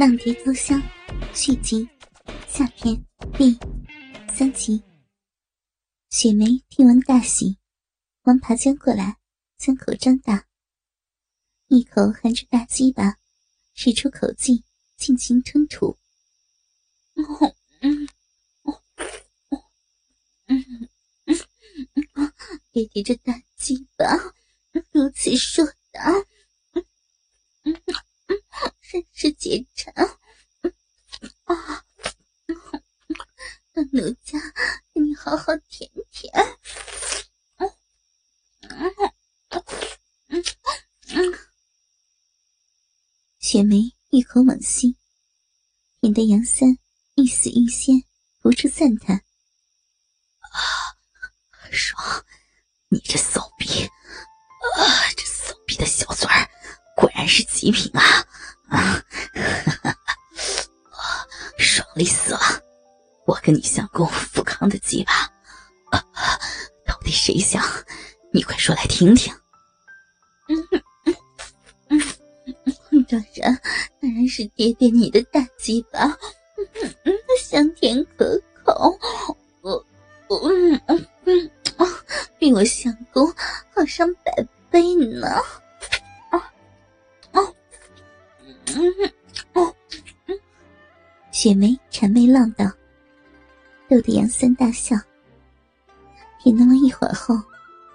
浪蝶偷香续集下篇第三集。雪梅听闻大喜，忙爬将过来，将口张大，一口含着大鸡巴，使出口技，尽情吞吐。嗯嗯嗯嗯，爹爹这大鸡巴如此说大。真是解馋啊！让奴家给你好好舔舔。雪梅一口猛吸，引得杨三欲死欲仙，不住赞叹：“啊，爽！你这骚逼，啊，这骚逼的小嘴儿，果然是极品啊！”啊，爽利死了！我跟你相公的鸡巴，到底谁想？你快说来听听。嗯嗯嗯，当然当然是爹爹你的大鸡巴，嗯嗯，香甜可口，我我嗯嗯嗯，比我相公好上百倍呢。雪梅谄媚浪道，逗得杨三大笑。也弄了一会儿后，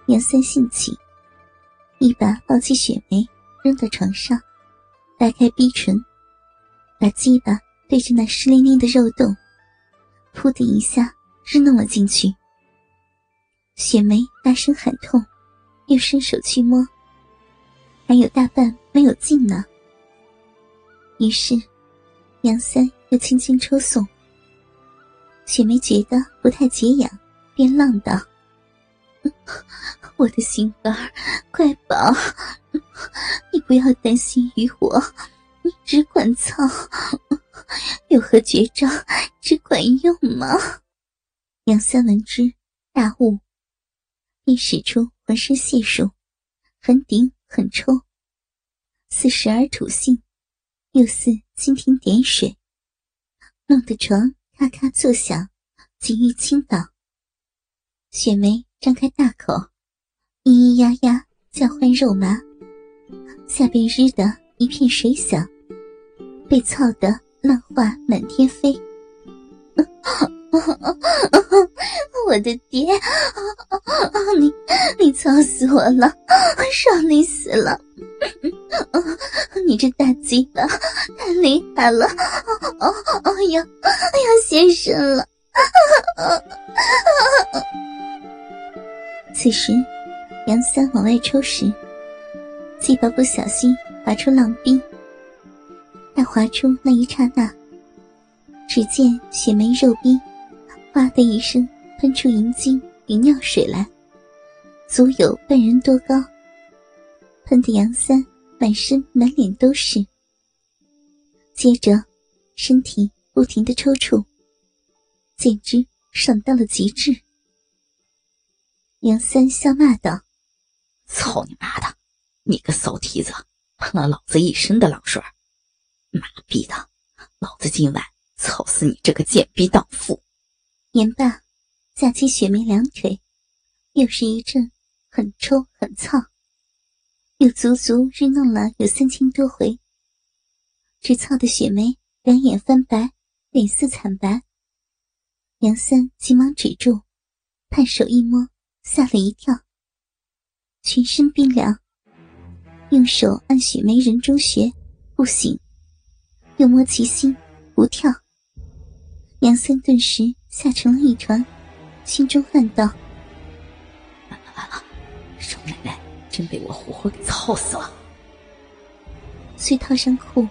杨三兴起，一把抱起雪梅，扔到床上，掰开逼唇，把鸡巴对着那湿淋淋的肉洞，噗的一下日弄了进去。雪梅大声喊痛，又伸手去摸，还有大半没有进呢。于是，杨三。又轻轻抽送，雪梅觉得不太解痒，便浪道：“我的心肝儿快宝，你不要担心于我，你只管操，有何绝招只管用吗？”杨三闻之大悟，便使出浑身解数，狠顶狠抽，似时而吐信，又似蜻蜓点水。弄得床咔咔作响，锦玉倾倒。雪梅张开大口，咿咿呀呀叫唤肉麻，下边日的一片水响，被操得浪花满天飞。我的爹，你你操死我了，爽你死了！你这大鸡巴太厉害了，哦哦要要现身了！此时，杨三往外抽时，鸡巴不小心滑出浪逼。待滑出那一刹那，只见雪梅肉冰，哗的一声喷出银精与尿水来，足有半人多高，喷得杨三。满身满脸都是，接着身体不停的抽搐，简直爽到了极致。杨三笑骂道：“操你妈的，你个骚蹄子，喷了老子一身的浪水！妈逼的，老子今晚操死你这个贱逼荡妇！”言罢，架起雪梅两腿，又是一阵很抽很操。又足足日弄了有三千多回，直操的雪梅两眼翻白，脸色惨白。杨三急忙止住，探手一摸，吓了一跳，全身冰凉。用手按雪梅人中穴，不醒；又摸其心，不跳。杨森顿时吓成了一团，心中暗道：完了完了，少奶奶！真被我活活给操死了！遂套上裤，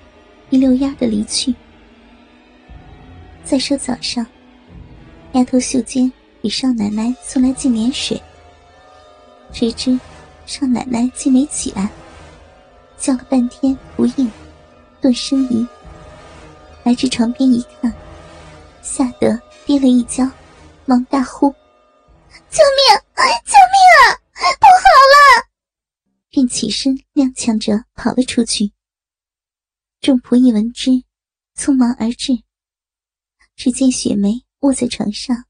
一溜烟的离去。再说早上，丫头秀娟给少奶奶送来净脸水，谁知少奶奶竟没起来，叫了半天不应，顿生疑。来至床边一看，吓得跌了一跤，忙大呼：“救命！救命啊！不好了！”便起身踉跄着跑了出去。众仆一闻之，匆忙而至。只见雪梅卧在床上，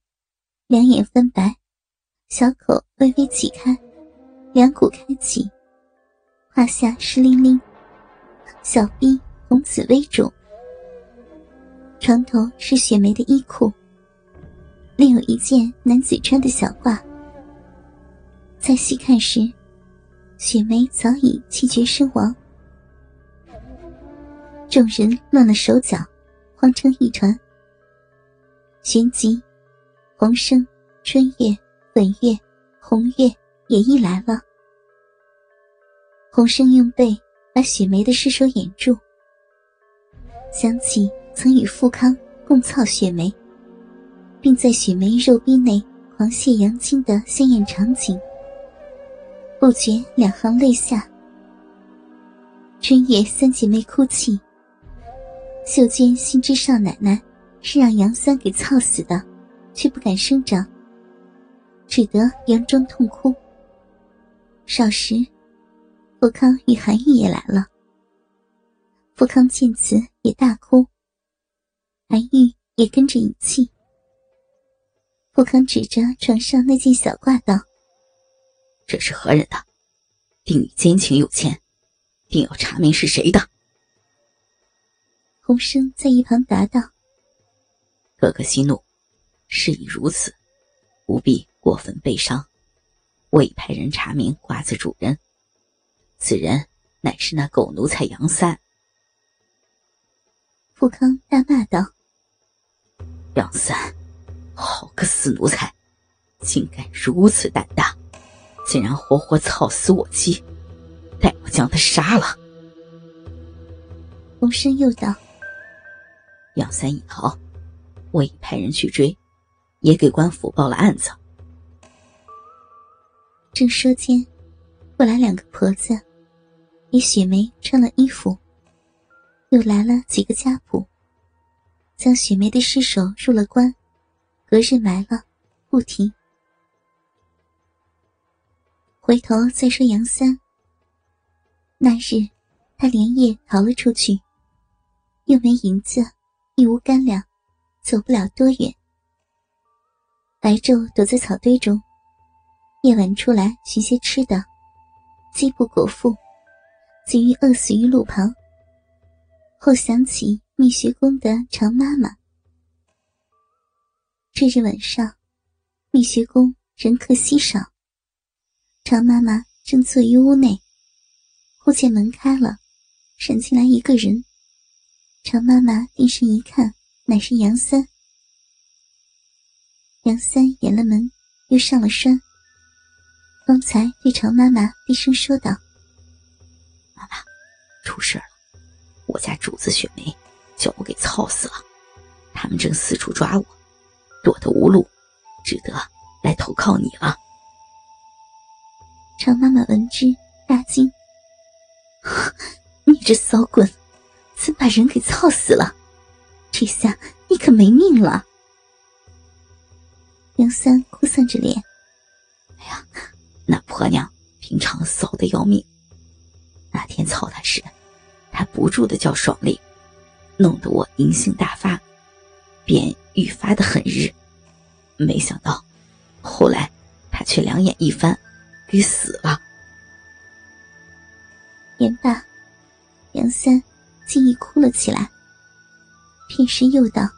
两眼翻白，小口微微启开，两股开启，胯下湿淋淋，小臂红紫微肿。床头是雪梅的衣裤，另有一件男子穿的小褂。再细看时，雪梅早已气绝身亡。众人乱了手脚，慌成一团。旋即，红生、春月、粉月、红月也一来了。红生用背把雪梅的尸首掩住，想起曾与富康共操雪梅，并在雪梅肉壁内狂泻阳精的鲜艳场景，不觉两行泪下。春月三姐妹哭泣。秀娟心知少奶奶是让杨三给操死的，却不敢声张，只得佯装痛哭。少时，富康与韩玉也来了。富康见此也大哭，白玉也跟着引气。富康指着床上那件小褂道：“这是何人的？定与奸情有牵，定要查明是谁的。”洪生在一旁答道：“哥哥息怒，事已如此，不必过分悲伤。我已派人查明褂子主人，此人乃是那狗奴才杨三。”富康大骂道：“杨三，好个死奴才，竟敢如此胆大，竟然活活操死我妻！待我将他杀了。”洪生又道。杨三已逃，我已派人去追，也给官府报了案子。正说间，过来两个婆子，给雪梅穿了衣服，又来了几个家仆，将雪梅的尸首入了棺，隔日埋了，不提。回头再说杨三，那日他连夜逃了出去，又没银子。一无干粮，走不了多远。白昼躲在草堆中，夜晚出来寻些吃的，饥不果腹，急于饿死于路旁。后想起蜜学宫的常妈妈。这日晚上，蜜学宫人客稀少，常妈妈正坐于屋内，忽见门开了，闪进来一个人。常妈妈定神一看，乃是杨三。杨三掩了门，又上了山。方才对常妈妈低声说道：“妈妈，出事了！我家主子雪梅叫我给操死了，他们正四处抓我，躲得无路，只得来投靠你了。”常妈妈闻之大惊：“ 你这骚棍！”怎把人给操死了？这下你可没命了！杨三哭丧着脸：“哎呀，那婆娘平常骚的要命，那天操她时，她不住的叫爽利，弄得我淫性大发，便愈发的狠日。没想到，后来他却两眼一翻，给死了。”言罢，杨三。竟已哭了起来。片时又道：“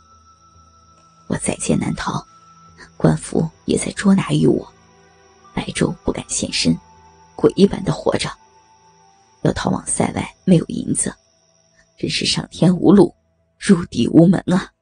我在劫难逃，官府也在捉拿于我，白昼不敢现身，鬼一般的活着。要逃往塞外，没有银子，真是上天无路，入地无门啊！”